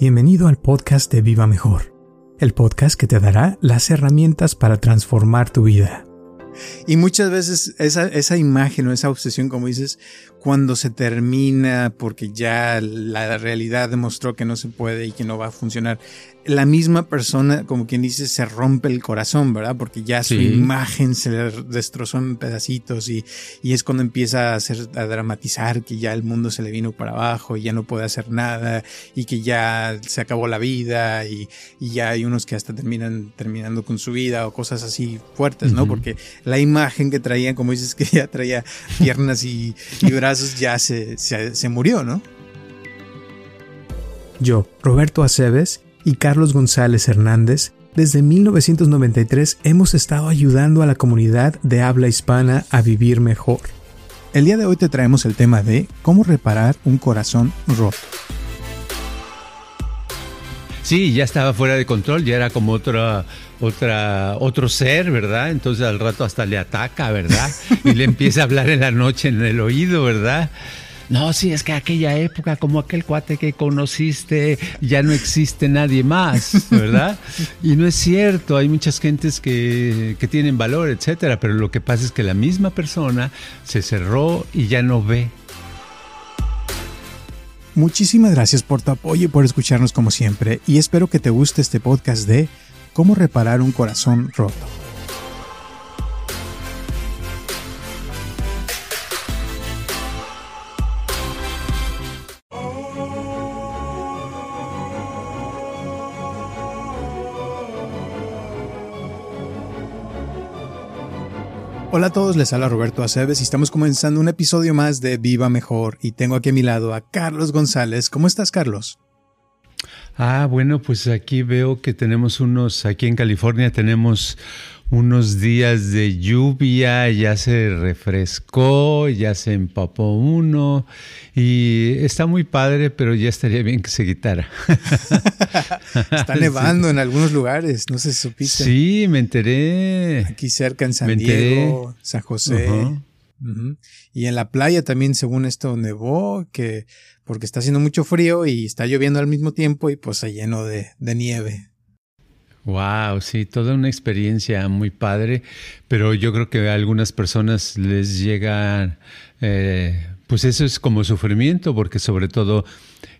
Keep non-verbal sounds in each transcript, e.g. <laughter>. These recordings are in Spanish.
Bienvenido al podcast de Viva Mejor, el podcast que te dará las herramientas para transformar tu vida. Y muchas veces esa, esa imagen o esa obsesión, como dices, cuando se termina porque ya la realidad demostró que no se puede y que no va a funcionar, la misma persona, como quien dice, se rompe el corazón, ¿verdad? Porque ya su imagen se le destrozó en pedacitos y, y, es cuando empieza a, hacer, a dramatizar que ya el mundo se le vino para abajo y ya no puede hacer nada y que ya se acabó la vida y, y ya hay unos que hasta terminan terminando con su vida o cosas así fuertes, ¿no? Porque la imagen que traían, como dices, <laughs> que ya traía piernas y, y brazos, ya se, se, se murió, ¿no? Yo, Roberto Aceves, y Carlos González Hernández, desde 1993 hemos estado ayudando a la comunidad de habla hispana a vivir mejor. El día de hoy te traemos el tema de cómo reparar un corazón roto. Sí, ya estaba fuera de control, ya era como otra, otra, otro ser, ¿verdad? Entonces al rato hasta le ataca, ¿verdad? <laughs> Y le empieza a hablar en la noche en el oído, ¿verdad? No, sí, es que aquella época, como aquel cuate que conociste, ya no existe nadie más, <laughs> ¿verdad? y no es cierto, hay muchas gentes que, que tienen valor, etcétera, pero lo que pasa es que la misma persona se cerró y ya no ve. Muchísimas gracias por tu apoyo y por escucharnos como siempre, y espero que te guste este podcast de cómo reparar un corazón roto. Hola a todos, les habla Roberto Aceves y estamos comenzando un episodio más de Viva Mejor y tengo aquí a mi lado a Carlos González. ¿Cómo estás, Carlos? Ah, bueno, pues aquí veo que tenemos unos, aquí en California tenemos unos días de lluvia, ya se refrescó, ya se empapó uno y está muy padre, pero ya estaría bien que se quitara. <laughs> está nevando en algunos lugares, no sé si supiste. Sí, me enteré. Aquí cerca en San Diego, San José. Y en la playa también, según esto, nevó, que porque está haciendo mucho frío y está lloviendo al mismo tiempo y pues se llenó de, de nieve. Wow, sí, toda una experiencia muy padre, pero yo creo que a algunas personas les llega, eh, pues eso es como sufrimiento, porque sobre todo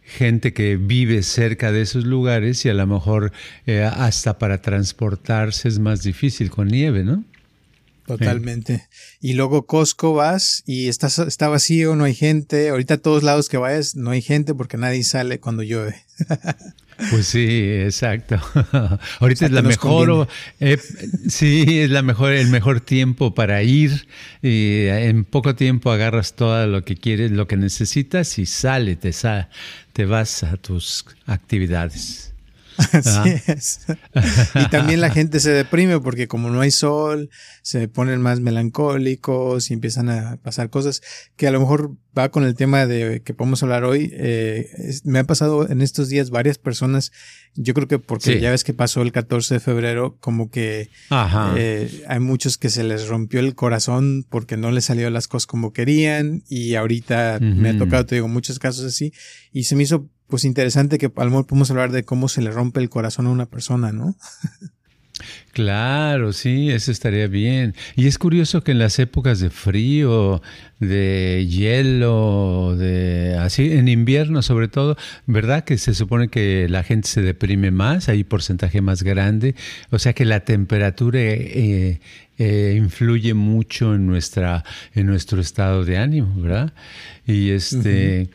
gente que vive cerca de esos lugares y a lo mejor eh, hasta para transportarse es más difícil con nieve, ¿no? Totalmente. Y luego Costco vas y está, está vacío, no hay gente. Ahorita a todos lados que vayas no hay gente porque nadie sale cuando llueve. <laughs> Pues sí, exacto. <laughs> Ahorita es la mejor, eh, sí, es la mejor, el mejor tiempo para ir y en poco tiempo agarras todo lo que quieres, lo que necesitas y sale, te, te vas a tus actividades. <laughs> Así es. y también la gente se deprime porque como no hay sol, se ponen más melancólicos y empiezan a pasar cosas que a lo mejor va con el tema de que podemos hablar hoy. Eh, me ha pasado en estos días varias personas, yo creo que porque ya ves que pasó el 14 de febrero, como que eh, hay muchos que se les rompió el corazón porque no les salió las cosas como querían y ahorita me ha tocado, te digo, muchos casos así y se me hizo pues interesante que a lo mejor podemos hablar de cómo se le rompe el corazón a una persona, ¿no? <laughs> Claro, sí, eso estaría bien. Y es curioso que en las épocas de frío, de hielo, de así, en invierno sobre todo, ¿verdad? Que se supone que la gente se deprime más, hay porcentaje más grande, o sea que la temperatura eh, eh, influye mucho en nuestra, en nuestro estado de ánimo, ¿verdad? Y este.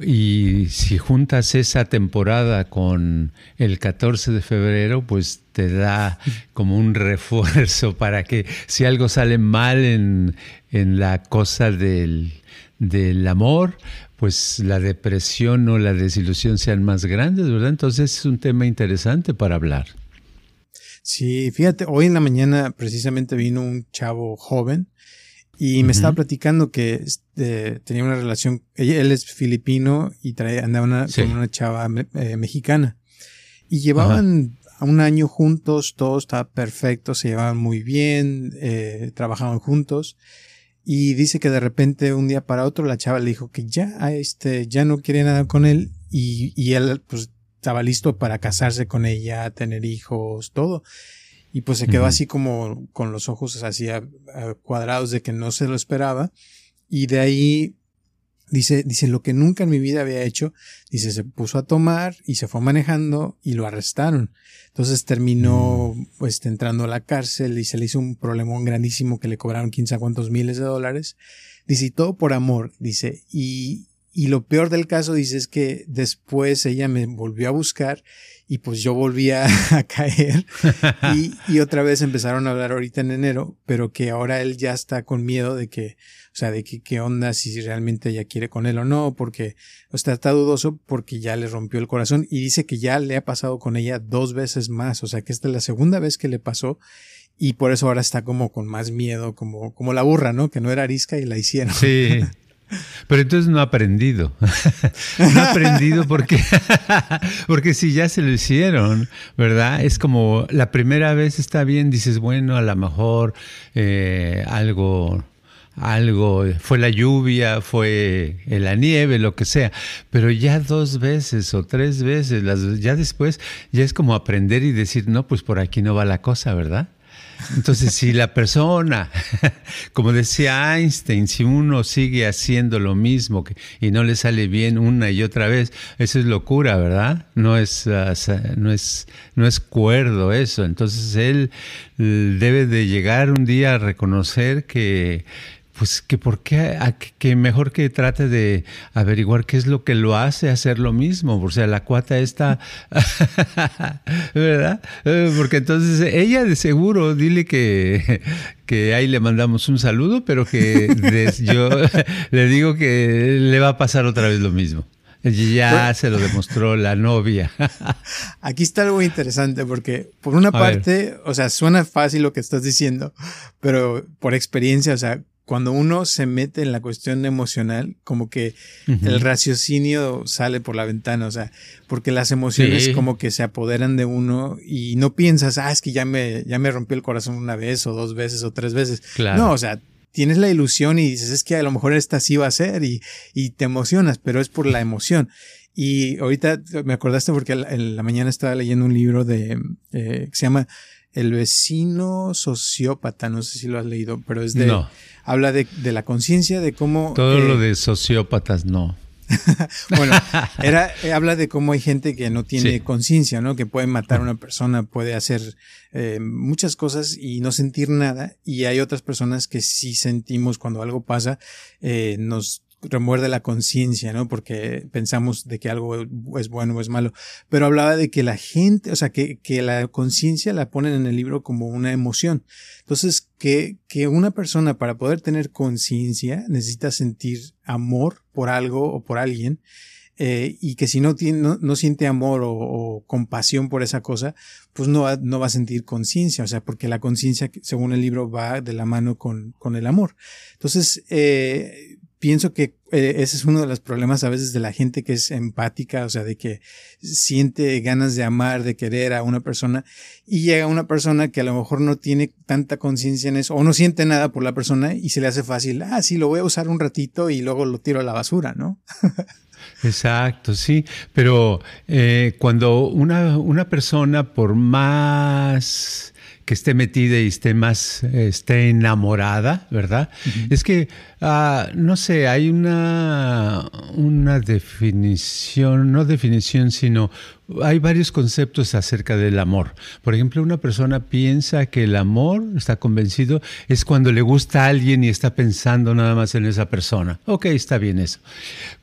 Y si juntas esa temporada con el 14 de febrero, pues te da como un refuerzo para que si algo sale mal en, la cosa del, del amor, pues la depresión o la desilusión sean más grandes, ¿verdad? Entonces es un tema interesante para hablar. Sí, fíjate, hoy en la mañana precisamente vino un chavo joven y me estaba platicando que este, tenía una relación, él es filipino y trae, andaba con una chava eh, mexicana. Y llevaban un año juntos, todo estaba perfecto, se llevaban muy bien, eh, trabajaban juntos. Y dice que de repente un día para otro la chava le dijo que ya, este, ya no quería nada con él y, y él pues estaba listo para casarse con ella, tener hijos, todo. Y pues se quedó así como con los ojos así cuadrados de que no se lo esperaba. Y de ahí dice, dice lo que nunca en mi vida había hecho. Dice, se puso a tomar y se fue manejando y lo arrestaron. Entonces terminó mm. pues entrando a la cárcel y se le hizo un problemón grandísimo que le cobraron 15 a cuantos miles de dólares. Dice, y todo por amor, dice, y, y lo peor del caso, dice, es que después ella me volvió a buscar y pues yo volví <laughs> a, caer y, y, otra vez empezaron a hablar ahorita en enero, pero que ahora él ya está con miedo de que, o sea, de que qué onda, si realmente ella quiere con él o no, porque o está, está dudoso porque ya le rompió el corazón y dice que ya le ha pasado con ella dos veces más, o sea, que esta es la segunda vez que le pasó y por eso ahora está como con más miedo, como, como la burra, ¿no? Que no era arisca y la hicieron. Sí. <laughs> Pero entonces no ha aprendido. <laughs> no ha aprendido porque, <laughs> porque si ya se lo hicieron, ¿verdad? Es como la primera vez está bien, dices, bueno, a lo mejor eh, algo algo, fue la lluvia, fue la nieve, lo que sea, pero ya dos veces o tres veces, las, ya después, ya es como aprender y decir, no, pues por aquí no va la cosa, ¿verdad? Entonces, si la persona, <laughs> como decía Einstein, si uno sigue haciendo lo mismo y no le sale bien una y otra vez, eso es locura, ¿verdad? No es, ah, no es, no es cuerdo eso. Entonces, él debe de llegar un día a reconocer que pues que por qué, que mejor que trate de averiguar qué es lo que lo hace hacer lo mismo, o sea, la cuata está, <laughs> ¿verdad? Eh, porque entonces ella de seguro, dile que, que ahí le mandamos un saludo, pero que yo <laughs> le digo que le va a pasar otra vez lo mismo. Ya se lo demostró la novia. <laughs> Aquí está algo interesante porque por una parte, o sea, suena fácil lo que estás diciendo, pero por experiencia, o sea, cuando uno se mete en la cuestión emocional, como que el raciocinio sale por la ventana, o sea, porque las emociones como que se apoderan de uno y no piensas, ah, es que ya me, ya me rompió el corazón una vez o dos veces o tres veces. No, o sea, tienes la ilusión y dices, es que a lo mejor esta sí va a ser y, y te emocionas, pero es por la emoción. Y ahorita me acordaste porque en la mañana estaba leyendo un libro de, eh, que se llama El vecino sociópata, no sé si lo has leído, pero es de... No habla de, la conciencia, de cómo... Todo lo eh, de sociópatas, no. <laughs> bueno, <laughs> era, eh, habla de cómo hay gente que no tiene conciencia, ¿no? Que puede matar a una persona, puede hacer eh, muchas cosas y no sentir nada. Y hay otras personas que sí sentimos cuando algo pasa, eh, nos remuerde la conciencia, ¿no? Porque pensamos de que algo es bueno o es malo. Pero hablaba de que la gente, o sea, que, que la conciencia la ponen en el libro como una emoción. Entonces, que, que una persona para poder tener conciencia necesita sentir amor por algo o por alguien. Eh, y que si no, tiene, no, siente amor o, compasión por esa cosa, pues no va, no va a sentir conciencia, o sea, porque la conciencia, según el libro, va de la mano con, con el amor. Entonces, eh, pienso que eh, ese es uno de los problemas a veces de la gente que es empática, o sea, de que siente ganas de amar, de querer a una persona y llega una persona que a lo mejor no tiene tanta conciencia en eso o no siente nada por la persona y se le hace fácil, ah, sí, lo voy a usar un ratito y luego lo tiro a la basura, ¿no? <laughs> Exacto, sí, pero eh, cuando una, una persona por más que esté metida y esté más, esté enamorada, ¿verdad? Es que, ah, no sé, hay una, una definición, no definición, sino hay varios conceptos acerca del amor. Por ejemplo, una persona piensa que el amor, está convencido, es cuando le gusta a alguien y está pensando nada más en esa persona. Ok, está bien eso.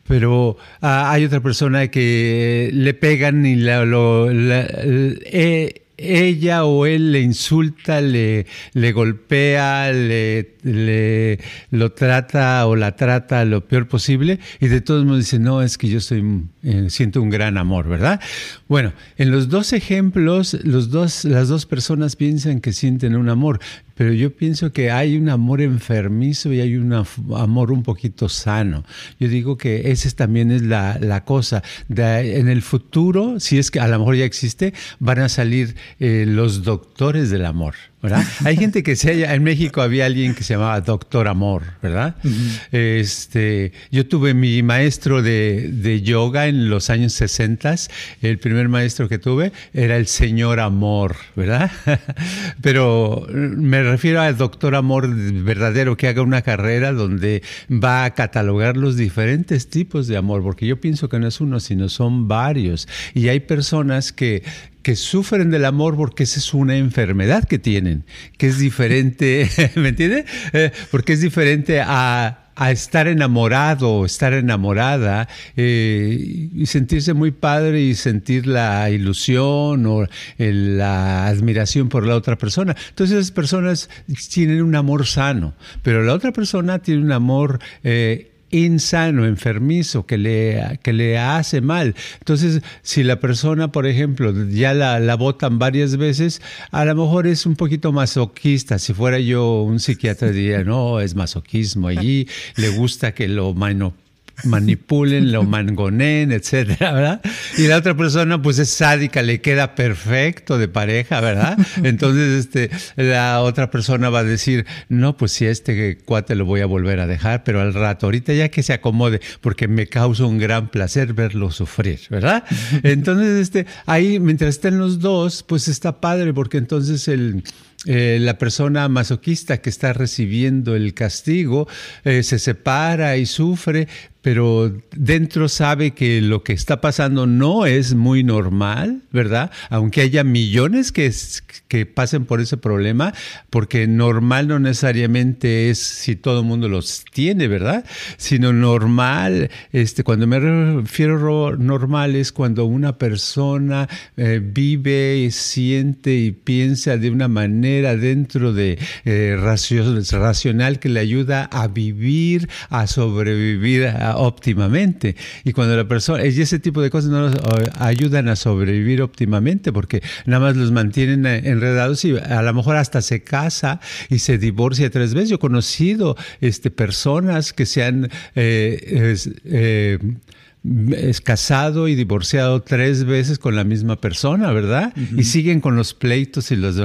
Pero ah, hay otra persona que le pegan y la, lo, eh, ella o él le insulta, le, le golpea, le, le, lo trata o la trata lo peor posible y de todos modos dice, no, es que yo soy, eh, siento un gran amor, ¿verdad? Bueno, en los dos ejemplos, los dos, las dos personas piensan que sienten un amor, pero yo pienso que hay un amor enfermizo y hay un amor un poquito sano. Yo digo que esa también es la, la cosa. en el futuro, si es que a lo mejor ya existe, van a salir eh, los doctores del amor. ¿Verdad? Hay gente que se haya, en México había alguien que se llamaba Doctor Amor, ¿verdad? Este, yo tuve mi maestro de, de, yoga en los años 60, el primer maestro que tuve era el Señor Amor, ¿verdad? <laughs> Pero me refiero al Doctor Amor verdadero que haga una carrera donde va a catalogar los diferentes tipos de amor, porque yo pienso que no es uno, sino son varios. Y hay personas que que sufren del amor porque esa es una enfermedad que tienen, que es diferente, <laughs> ¿me entiende? Eh, porque es diferente a, estar enamorado, estar enamorada eh, y sentirse muy padre y sentir la ilusión o la admiración por la otra persona. Entonces esas personas tienen un amor sano, pero la otra persona tiene un amor eh, insano, enfermizo, que le, que le hace mal. Entonces, si la persona, por ejemplo, ya la, la votan varias veces, a lo mejor es un poquito masoquista. Si fuera yo un psiquiatra diría, no, es masoquismo allí, le gusta que lo mano manipulen, lo mangonen, etcétera, ¿verdad? Y la otra persona, pues es sádica, le queda perfecto de pareja, ¿verdad? Entonces, este, la otra persona va a decir, no, pues si este cuate lo voy a volver a dejar, pero al rato, ahorita ya que se acomode, porque me causa un gran placer verlo sufrir, ¿verdad? Entonces, este, ahí, mientras estén los dos, pues está padre, porque entonces el eh, la persona masoquista que está recibiendo el castigo eh, se separa y sufre, pero dentro sabe que lo que está pasando no es muy normal, ¿verdad? Aunque haya millones que, pasen por ese problema, porque normal no necesariamente es si todo el mundo los tiene, ¿verdad? Sino normal, este, cuando me refiero a normal es cuando una persona eh, vive, siente y piensa de una manera dentro de eh, racional que le ayuda a vivir, a sobrevivir, a óptimamente. Y cuando la persona, y ese tipo de cosas no nos ayudan a sobrevivir óptimamente porque nada más los mantienen eh, enredados y a lo mejor hasta se casa y se divorcia tres veces. Yo he conocido este, personas que se han... Eh, eh, es casado y divorciado tres veces con la misma persona, ¿verdad? Y siguen con los pleitos y los...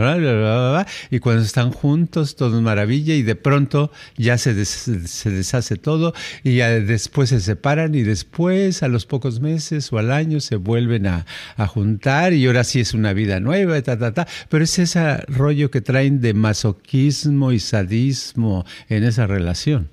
y cuando están juntos todo es maravilla y de pronto ya se, se deshace todo y después se separan y después a los pocos meses o al año se vuelven a, juntar y ahora sí es una vida nueva, ta, ta, ta. Pero es ese rollo que traen de masoquismo y sadismo en esa relación.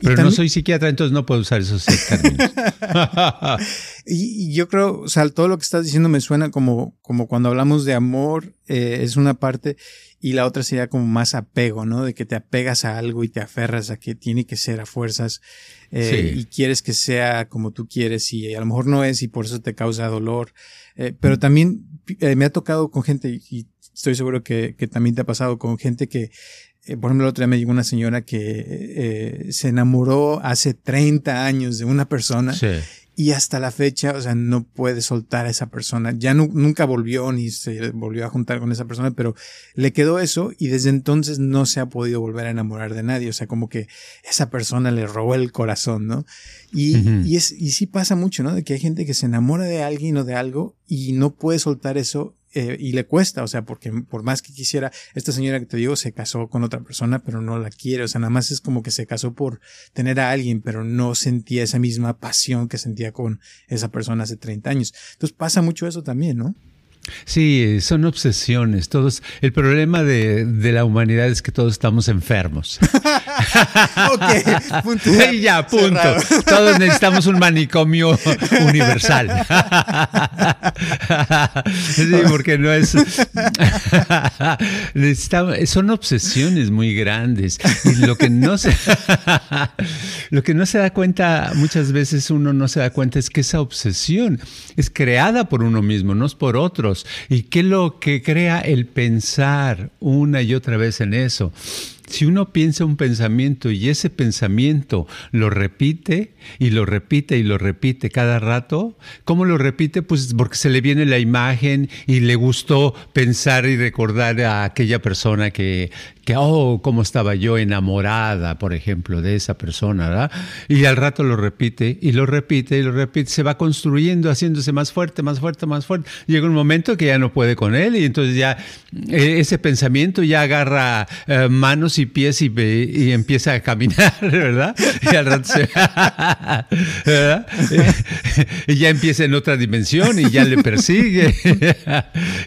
Pero no soy psiquiatra, entonces no puedo usar esos términos. <laughs> y, yo creo, o sea, todo lo que estás diciendo me suena como, como cuando hablamos de amor, eh, es una parte, y la otra sería como más apego, ¿no? De que te apegas a algo y te aferras a que tiene que ser a fuerzas, eh, y quieres que sea como tú quieres, y a lo mejor no es, y por eso te causa dolor. Eh, pero también me ha tocado con gente, y estoy seguro que, que también te ha pasado con gente que eh, por ejemplo, el otro día me llegó una señora que eh, se enamoró hace 30 años de una persona y hasta la fecha, o sea, no puede soltar a esa persona. Ya nunca volvió ni se volvió a juntar con esa persona, pero le quedó eso y desde entonces no se ha podido volver a enamorar de nadie. O sea, como que esa persona le robó el corazón, ¿no? Y, y, es, y sí pasa mucho, ¿no? De que hay gente que se enamora de alguien o de algo y no puede soltar eso eh, y le cuesta, o sea, porque por más que quisiera, esta señora que te digo se casó con otra persona, pero no la quiere, o sea, nada más es como que se casó por tener a alguien, pero no sentía esa misma pasión que sentía con esa persona hace 30 años. Entonces pasa mucho eso también, ¿no? Sí, son obsesiones. Todos, el problema de, de la humanidad es que todos estamos enfermos. <laughs> ok, punto. <laughs> Ya, punto. Todos necesitamos un manicomio universal. <laughs> sí, porque no es. son obsesiones muy grandes. Y lo que no se. lo que no se da cuenta, muchas veces uno no se da cuenta, es que esa obsesión es creada por uno mismo, no es por otros. ¿Y qué es lo que crea el pensar una y otra vez en eso? Si uno piensa un pensamiento y ese pensamiento lo repite y lo repite y lo repite cada rato, ¿cómo lo repite? Pues porque se le viene la imagen y le gustó pensar y recordar a aquella persona que, que, oh, cómo estaba yo enamorada, por ejemplo, de esa persona, ¿verdad? Y al rato lo repite y lo repite y lo repite, se va construyendo, haciéndose más fuerte, más fuerte, más fuerte. Llega un momento que ya no puede con él y entonces ya eh, ese pensamiento ya agarra eh, manos y pies y, y, empieza a caminar, <laughs> ¿verdad? Y al rato se, <laughs> <laughs> y ya empieza en otra dimensión y ya le persigue.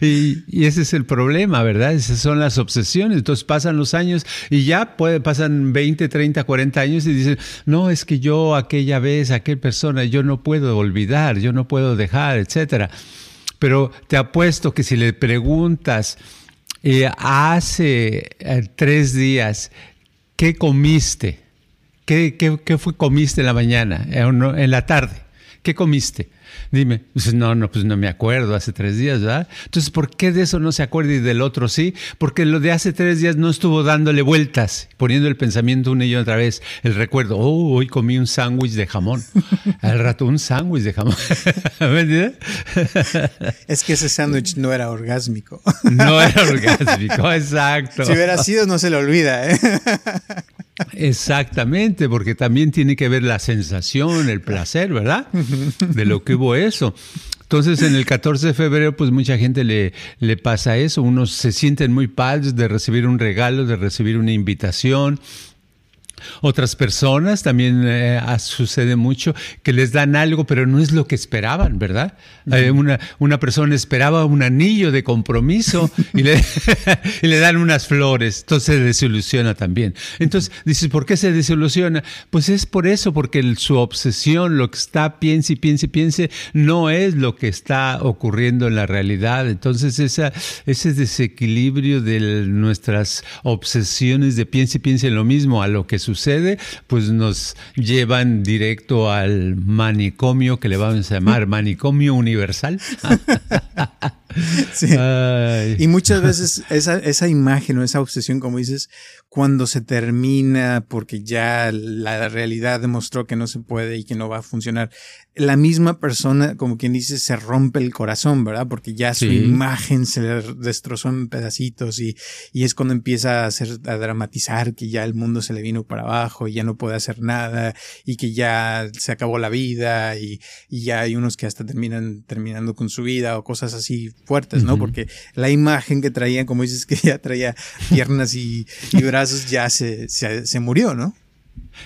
y, ese es el problema, ¿verdad? Esas son las obsesiones. Entonces los años y ya puede, pasan 20, 30, 40 años y dicen, no, es que yo aquella vez, aquella persona, yo no puedo olvidar, yo no puedo dejar, etcétera. Pero te apuesto que si le preguntas eh, hace eh, tres días, ¿qué comiste? ¿Qué, qué, qué fue, comiste en la mañana, en la tarde? ¿Qué comiste? Dime, dices, no, no, pues no me acuerdo, hace tres días, ¿verdad? Entonces, ¿por qué de eso no se acuerda y del otro sí? Porque lo de hace tres días no estuvo dándole vueltas, poniendo el pensamiento una y otra vez, el recuerdo, oh, hoy comí un sándwich de jamón, <laughs> al rato un sándwich de jamón. <laughs> ¿Me entiendes? Es que ese sándwich no era orgásmico. No era <laughs> orgásmico, exacto. Si hubiera sido, no se le olvida, ¿eh? Exactamente, porque también tiene que ver la sensación, el placer, ¿verdad? De lo que hubo eso. Entonces, en el 14 de febrero, pues mucha gente le, le pasa eso. Unos se sienten muy padres de recibir un regalo, de recibir una invitación, otras personas también eh, sucede mucho que les dan algo, pero no es lo que esperaban, ¿verdad? Eh, una, una, persona esperaba un anillo de compromiso <laughs> y le, <laughs> y le, dan unas flores, entonces se desilusiona también. Entonces dices, ¿por qué se desilusiona? Pues es por eso, porque su obsesión, lo que está, piense y piense y piense, no es lo que está ocurriendo en la realidad. Entonces esa, ese desequilibrio de nuestras obsesiones de piense y piense en lo mismo a lo que sucede, pues nos llevan directo al manicomio que le vamos a llamar manicomio universal. <laughs> <laughs> Y muchas veces esa, esa imagen o esa obsesión, como dices, cuando se termina porque ya la realidad demostró que no se puede y que no va a funcionar, la misma persona, como quien dice, se rompe el corazón, ¿verdad? Porque ya su imagen se le destrozó en pedacitos y, y es cuando empieza a, hacer, a dramatizar que ya el mundo se le vino para abajo y ya no puede hacer nada y que ya se acabó la vida y, y ya hay unos que hasta terminan terminando con su vida o cosas así fuertes, ¿no? Porque la imagen que traían, como dices, <laughs> que ya traía piernas y, y brazos, ya se, se, murió, ¿no?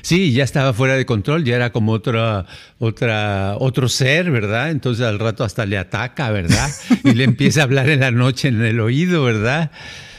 Sí, ya estaba fuera de control, ya era como otra, otra, otro ser, ¿verdad? Entonces al rato hasta le ataca, ¿verdad? Y le empieza a hablar en la noche en el oído, ¿verdad?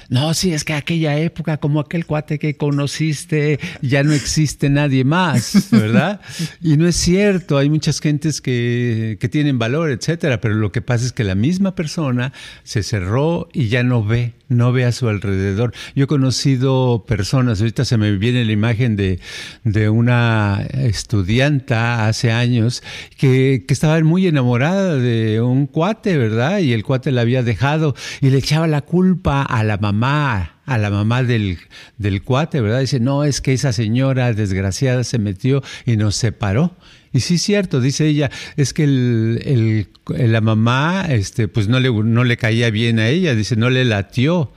No, sí, es que aquella época, como aquel cuate que conociste, ya no existe nadie más, ¿verdad? <laughs> Y no es cierto, hay muchas gentes que, que tienen valor, etcétera, pero lo que pasa es que la misma persona se cerró y ya no ve, no ve a su alrededor. Yo he conocido personas, ahorita se me viene la imagen de, de una estudianta hace años que, que estaba muy enamorada de un cuate, ¿verdad? Y el cuate la había dejado y le echaba la culpa a la mamá a la mamá del, del cuate, ¿verdad? Dice, no, es que esa señora desgraciada se metió y nos separó. Y sí es cierto, dice ella, es que la mamá, este, pues no le, no le caía bien a ella, dice, no le latió.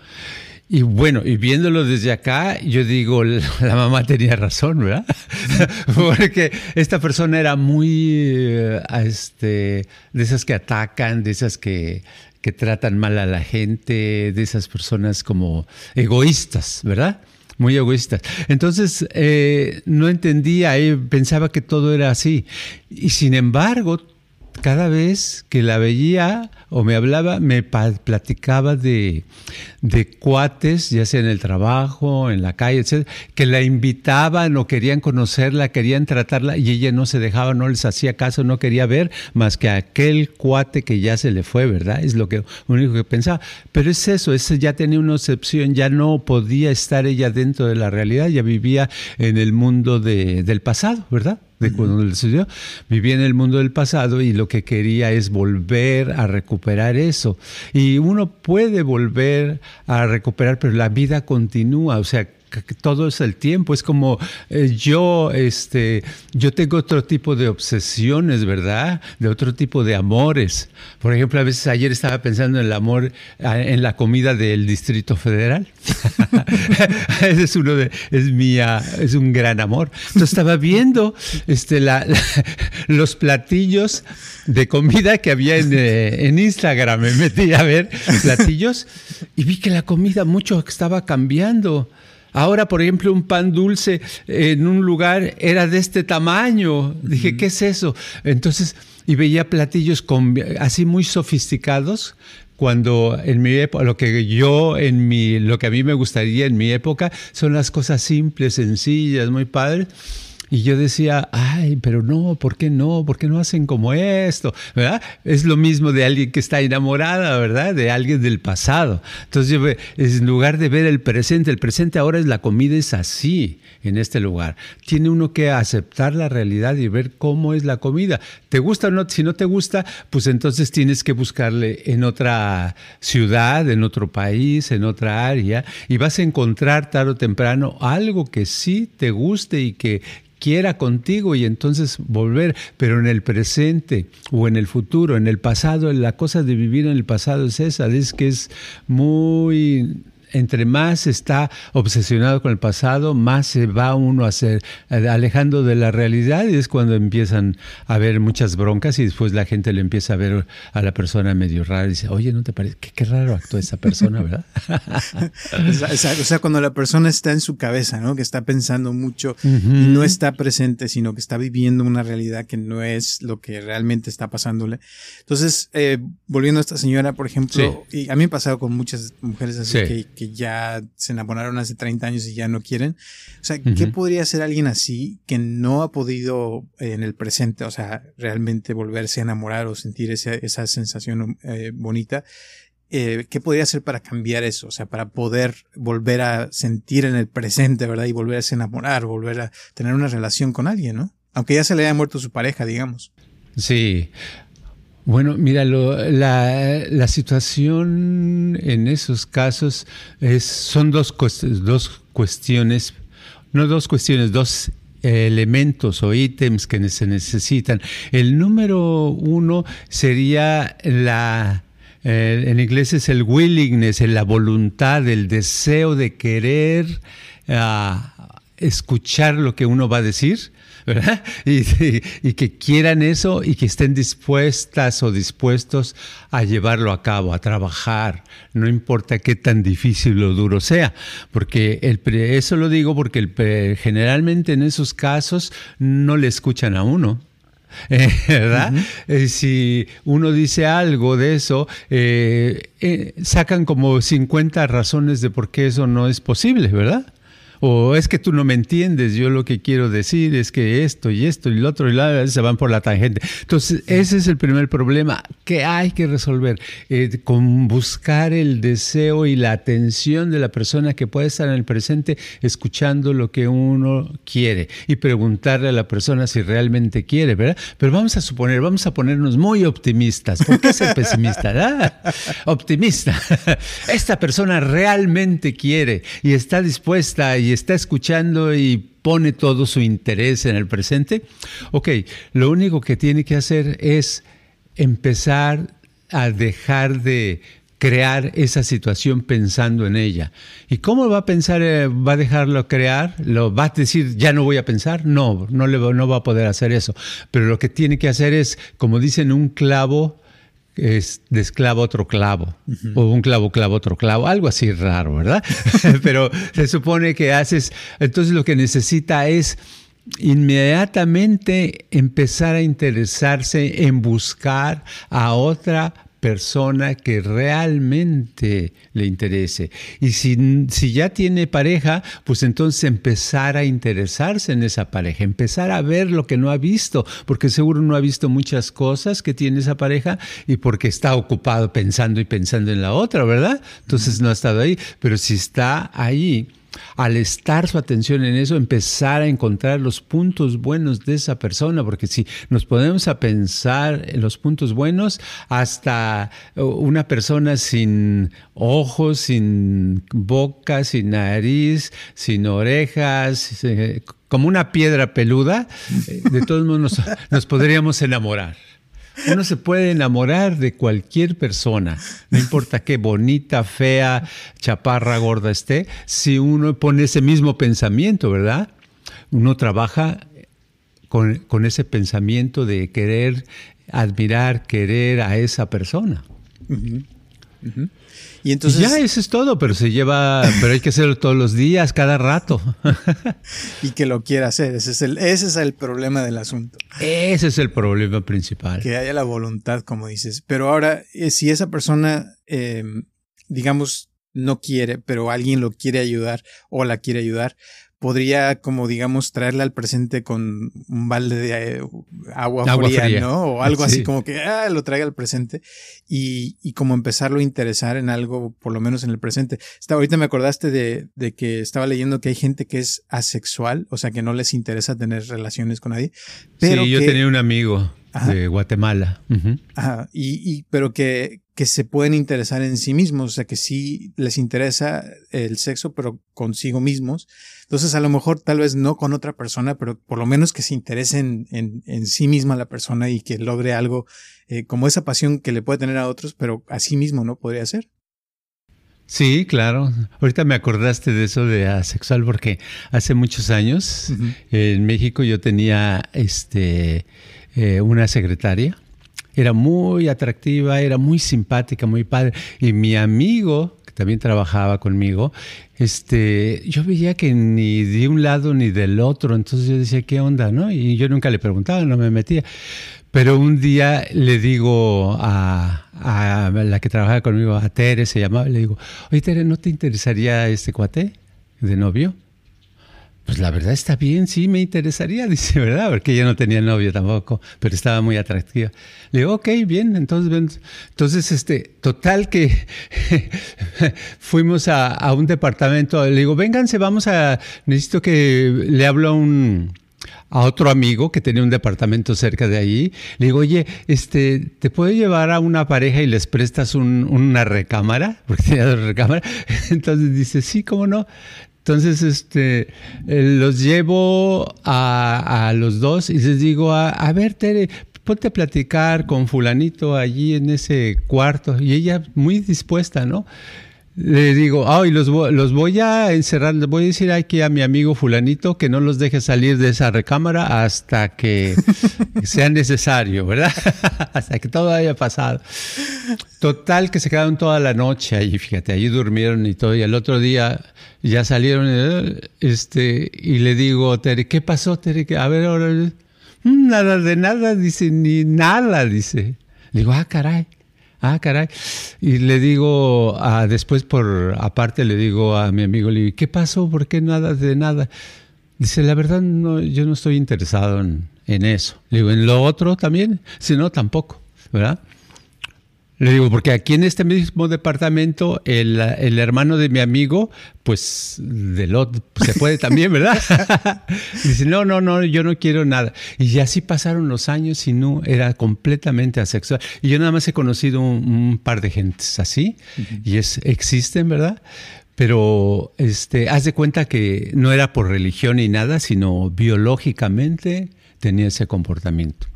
Y bueno, y viéndolo desde acá, yo digo, <laughs> la mamá tenía razón, ¿verdad? <laughs> Porque esta persona era muy, eh, este, de esas que atacan, de esas que que tratan mal a la gente, de esas personas como egoístas, ¿verdad? Muy egoístas. Entonces, eh, no entendía, eh, pensaba que todo era así. Y sin embargo, cada vez que la veía o me hablaba, me platicaba de, de cuates, ya sea en el trabajo, en la calle, etc., que la invitaban o querían conocerla, querían tratarla y ella no se dejaba, no les hacía caso, no quería ver más que aquel cuate que ya se le fue, ¿verdad? Es lo que único que pensaba. Pero es eso, ese ya tenía una excepción, ya no podía estar ella dentro de la realidad, ya vivía en el mundo de, del pasado, ¿verdad? De cuando le sucedió, vivía en el mundo del pasado y lo que quería es volver a recuperar eso. Y uno puede volver a recuperar, pero la vida continúa, o sea, todo es el tiempo. Es como eh, yo, este, yo tengo otro tipo de obsesiones, ¿verdad? De otro tipo de amores. Por ejemplo, a veces ayer estaba pensando en el amor, en la comida del Distrito Federal. <laughs> Ese es uno de, es mía, es un gran amor. Entonces estaba viendo, este, <laughs> los platillos de comida que había en, eh, en Instagram. Me metí a ver platillos y vi que la comida mucho estaba cambiando. Ahora, por ejemplo, un pan dulce en un lugar era de este tamaño. Dije, ¿qué es eso? Entonces, y veía platillos así muy sofisticados, cuando en mi época, lo que yo en mi, lo que a mí me gustaría en mi época son las cosas simples, sencillas, muy padres. Y yo decía, ay, pero no, ¿por qué no? ¿Por qué no hacen como esto? ¿Verdad? Es lo mismo de alguien que está enamorada, ¿verdad? De alguien del pasado. Entonces, yo, en lugar de ver el presente, el presente ahora es la comida es así en este lugar. Tiene uno que aceptar la realidad y ver cómo es la comida. ¿Te gusta o no? Si no te gusta, pues entonces tienes que buscarle en otra ciudad, en otro país, en otra área, y vas a encontrar tarde o temprano algo que sí te guste y que quiera contigo y entonces volver, pero en el presente o en el futuro, en el pasado, la cosa de vivir en el pasado es esa, es que es muy entre más está obsesionado con el pasado, más se va uno a ser, eh, alejando de la realidad y es cuando empiezan a haber muchas broncas y después la gente le empieza a ver a la persona medio rara y dice, oye, ¿no te parece? Qué, raro actuó esa persona, ¿verdad? <laughs> o sea, cuando la persona está en su cabeza, ¿no? Que está pensando mucho y no está presente, sino que está viviendo una realidad que no es lo que realmente está pasándole. Entonces, eh, volviendo a esta señora, por ejemplo, y a mí me ha pasado con muchas mujeres así que que ya se enamoraron hace 30 años y ya no quieren. O sea, ¿qué podría hacer alguien así que no ha podido eh, en el presente, o sea, realmente volverse a enamorar o sentir esa, esa sensación eh, bonita? Eh, ¿Qué podría hacer para cambiar eso? O sea, para poder volver a sentir en el presente, ¿verdad? Y volver a enamorar, volver a tener una relación con alguien, ¿no? Aunque ya se le haya muerto su pareja, digamos. Sí, bueno, mira, la, situación en esos casos es, son dos, dos cuestiones, no dos cuestiones, dos elementos o ítems que se necesitan. El número uno sería la, en inglés es el willingness, la voluntad, el deseo de querer ah, escuchar lo que uno va a decir ¿verdad? Y, que quieran eso y que estén dispuestas o dispuestos a llevarlo a cabo, a trabajar, no importa qué tan difícil o duro sea, porque el, eso lo digo porque el, generalmente en esos casos no le escuchan a uno. <laughs> ¿verdad? Eh, si uno dice algo de eso, eh, eh, sacan como 50 razones de por qué eso no es posible, ¿verdad? O es que tú no me entiendes, yo lo que quiero decir es que esto y esto y lo otro y la se van por la tangente. Entonces, ese es el primer problema que hay que resolver, eh, con buscar el deseo y la atención de la persona que puede estar en el presente escuchando lo que uno quiere y preguntarle a la persona si realmente quiere, ¿verdad? Pero vamos a suponer, vamos a ponernos muy optimistas. ¿Por qué ser pesimista? <laughs> Ah, optimista. <laughs> Esta persona realmente quiere y está dispuesta y está escuchando y pone todo su interés en el presente, ok, lo único que tiene que hacer es empezar a dejar de crear esa situación pensando en ella. ¿Y cómo va a pensar, eh, va a dejarlo crear? ¿Lo va a decir, ya no voy a pensar? No, no, le, no va a poder hacer eso. Pero lo que tiene que hacer es, como dicen, un clavo es de esclavo otro clavo, o un clavo clavo otro clavo, algo así raro, ¿verdad? <laughs> Pero se supone que haces, entonces lo que necesita es inmediatamente empezar a interesarse en buscar a otra persona que realmente le interese. Y si, si, ya tiene pareja, pues entonces empezar a interesarse en esa pareja, empezar a ver lo que no ha visto, porque seguro no ha visto muchas cosas que tiene esa pareja y porque está ocupado pensando y pensando en la otra, ¿verdad? Entonces no ha estado ahí, pero si está ahí, al estar su atención en eso, empezar a encontrar los puntos buenos de esa persona, porque si nos ponemos a pensar en los puntos buenos, hasta una persona sin ojos, sin boca, sin nariz, sin orejas, eh, como una piedra peluda, eh, de todos modos nos podríamos enamorar. Uno se puede enamorar de cualquier persona, no importa qué bonita, fea, chaparra, gorda esté, si uno pone ese mismo pensamiento, ¿verdad? Uno trabaja con, ese pensamiento de querer admirar, querer a esa persona. Y entonces. Ya, eso es todo, pero se lleva. Pero hay que hacerlo todos los días, cada rato. <laughs> y que lo quiera hacer. Ese es, el, ese es el problema del asunto. Ese es el problema principal. Que haya la voluntad, como dices. Pero ahora, eh, si esa persona, em, digamos, no quiere, pero alguien lo quiere ayudar o la quiere ayudar, podría, como digamos, traerla al presente con un balde de eh, agua, fría, ¿no? O algo así como que ah, lo traiga al presente y, y, como empezarlo a interesar en algo, por lo menos en el presente. Está, ahorita me acordaste de, de, que estaba leyendo que hay gente que es asexual, o sea, que no les interesa tener relaciones con nadie. Pero sí, yo tenía un amigo de Guatemala. Ajá, y, y, pero que, que se pueden interesar en sí mismos, o sea, que sí les interesa el sexo, pero consigo mismos. Entonces, a lo mejor tal vez no con otra persona, pero por lo menos que se interesen en, en, sí misma la persona y que logre algo eh, como esa pasión que le puede tener a otros, pero a sí mismo, ¿no? Podría ser. Sí, claro. Ahorita me acordaste de eso de asexual porque hace muchos años en México yo tenía este eh, una secretaria. Era muy atractiva, era muy simpática, muy padre. Y mi amigo, que también trabajaba conmigo, este, yo veía que ni de un lado ni del otro. Entonces yo decía, ¿qué onda? ¿no? Y yo nunca le preguntaba, no me metía. Pero un día le digo a, a la que trabajaba conmigo, a Tere, se llamaba, le digo, oye Tere, ¿no te interesaría este cuate de novio? Pues la verdad está bien, sí me interesaría, <laughs> dice, ¿verdad? Porque ella no tenía novio tampoco, pero estaba muy atractiva. Le digo, ok, bien, entonces, entonces este, total que <laughs> fuimos a, un departamento, le digo, vénganse, vamos a, necesito que le hablo a un, a otro amigo que tenía un departamento cerca de ahí. Le digo, oye, este, ¿te puedo llevar a una pareja y les prestas un, una recámara? <laughs> Porque tenía dos recámaras. Entonces dice, sí, ¿cómo no? Entonces, este, eh, los llevo a, a, los dos y les digo, a, a, ver, Tere, ponte a platicar con fulanito allí en ese cuarto. Y ella muy dispuesta, ¿no? Le digo, ay, los, los voy a encerrar, les voy a decir aquí a mi amigo fulanito que no los deje salir de esa recámara hasta que <laughs> sea necesario, ¿verdad? <laughs> hasta que todo haya pasado. Total, que se quedaron toda la noche ahí, fíjate, allí durmieron y todo, y el otro día ya salieron este, y le digo, Tere, ¿qué pasó, Tere? A ver, ahora, mm, nada de nada, dice, ni nada, dice. Le digo, ah, caray. Ah, caray. Y le digo, ah, después por aparte le digo a mi amigo, le ¿qué pasó? ¿Por qué nada de nada? Dice, la verdad, no, yo no estoy interesado en, en eso. Le digo, ¿en lo otro también? Si no, tampoco, ¿verdad? Le digo, porque aquí en este mismo departamento, el, el hermano de mi amigo, pues del otro, se puede <laughs> también, ¿verdad? <laughs> Dice, no, no, no, yo no quiero nada. Y así pasaron los años y no, era completamente asexual. Y yo nada más he conocido un, par de gentes así, y es, existen, ¿verdad? Pero este, haz de cuenta que no era por religión ni nada, sino biológicamente tenía ese comportamiento.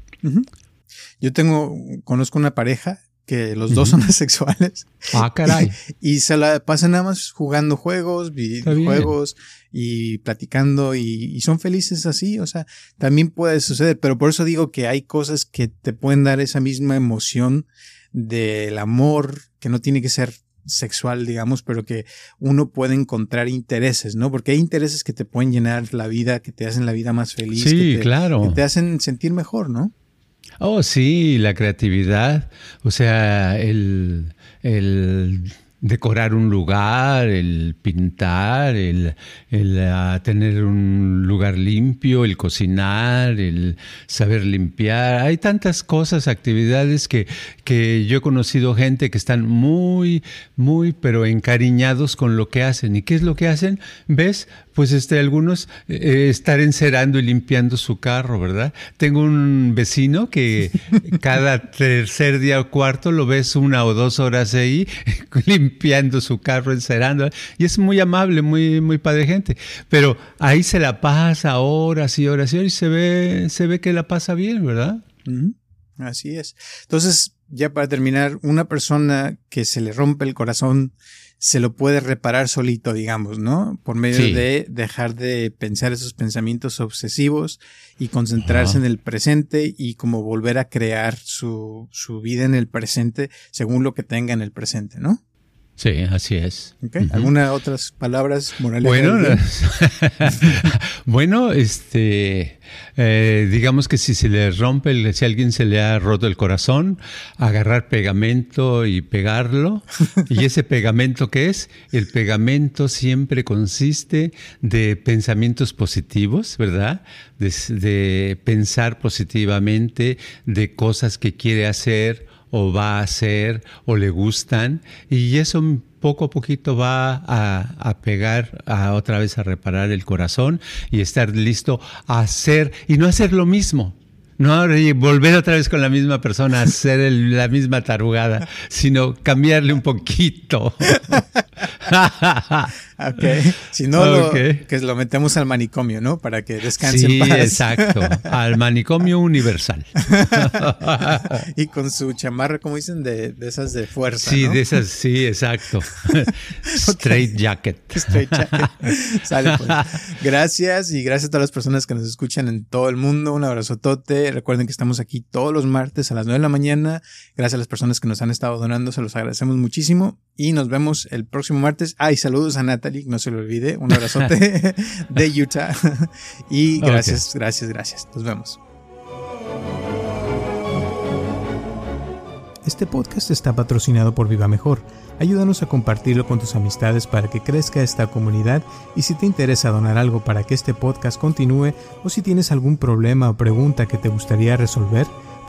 Yo tengo, conozco una pareja que los dos son <laughs> asexuales. Ah, caray. <laughs> Y, se la pasan nada más jugando juegos, videojuegos y platicando y, son felices así. O sea, también puede suceder, pero por eso digo que hay cosas que te pueden dar esa misma emoción del amor, que no tiene que ser sexual, digamos, pero que uno puede encontrar intereses, ¿no? Porque hay intereses que te pueden llenar la vida, que te hacen la vida más feliz. Sí, claro. Que te hacen sentir mejor, ¿no? Oh, sí, la creatividad, o sea, el, decorar un lugar, el pintar, el, ah, tener un lugar limpio, el cocinar, el saber limpiar. Hay tantas cosas, actividades que, que yo he conocido gente que están muy, muy, pero encariñados con lo que hacen. ¿Y qué es lo que hacen? ¿Ves? Pues este, algunos eh, estar encerando y limpiando su carro, ¿verdad? Tengo un vecino que <laughs> cada tercer día o cuarto lo ves una o dos horas ahí <laughs> limpiando su carro, encerando, y es muy amable, muy, muy padre gente. Pero ahí se la pasa horas y horas y horas y se ve, se ve que la pasa bien, ¿verdad? Así es. Entonces, ya para terminar, una persona que se le rompe el corazón se lo puede reparar solito, digamos, ¿no? Por medio de dejar de pensar esos pensamientos obsesivos y concentrarse en el presente y como volver a crear su, su vida en el presente según lo que tenga en el presente, ¿no? Sí, así es. ¿Algunas otras palabras morales? Bueno, <laughs> bueno, este, eh, digamos que si se le rompe, si a alguien se le ha roto el corazón, agarrar pegamento y pegarlo. ¿Y <laughs> ese pegamento qué es? El pegamento siempre consiste de pensamientos positivos, ¿verdad? De, de pensar positivamente de cosas que quiere hacer o va a hacer o le gustan y eso poco a poquito va a, pegar a otra vez a reparar el corazón y estar listo a hacer y no hacer lo mismo. No volver otra vez con la misma persona a <laughs> hacer la misma tarugada, sino cambiarle un poquito. <laughs> ok. <laughs> Si no, que lo metemos al manicomio, ¿no? Para que descanse sí, exacto. Al manicomio universal. <laughs> y con su chamarra, como dicen, de, esas de fuerza. Sí, de esas, sí, exacto. <laughs> Straight jacket. Straight jacket. Sale, pues. Gracias y gracias a todas las personas que nos escuchan en todo el mundo. Un abrazotote. Recuerden que estamos aquí todos los martes a las 9 de la mañana. Gracias a las personas que nos han estado donando, se los agradecemos muchísimo. Y nos vemos el próximo martes. Ay, saludos a Natalie, no se lo olvide. Un abrazote <laughs> de Utah. y gracias, gracias, gracias. Nos vemos. Este podcast está patrocinado por Viva Mejor. Ayúdanos a compartirlo con tus amistades para que crezca esta comunidad y si te interesa donar algo para que este podcast continúe o si tienes algún problema o pregunta que te gustaría resolver,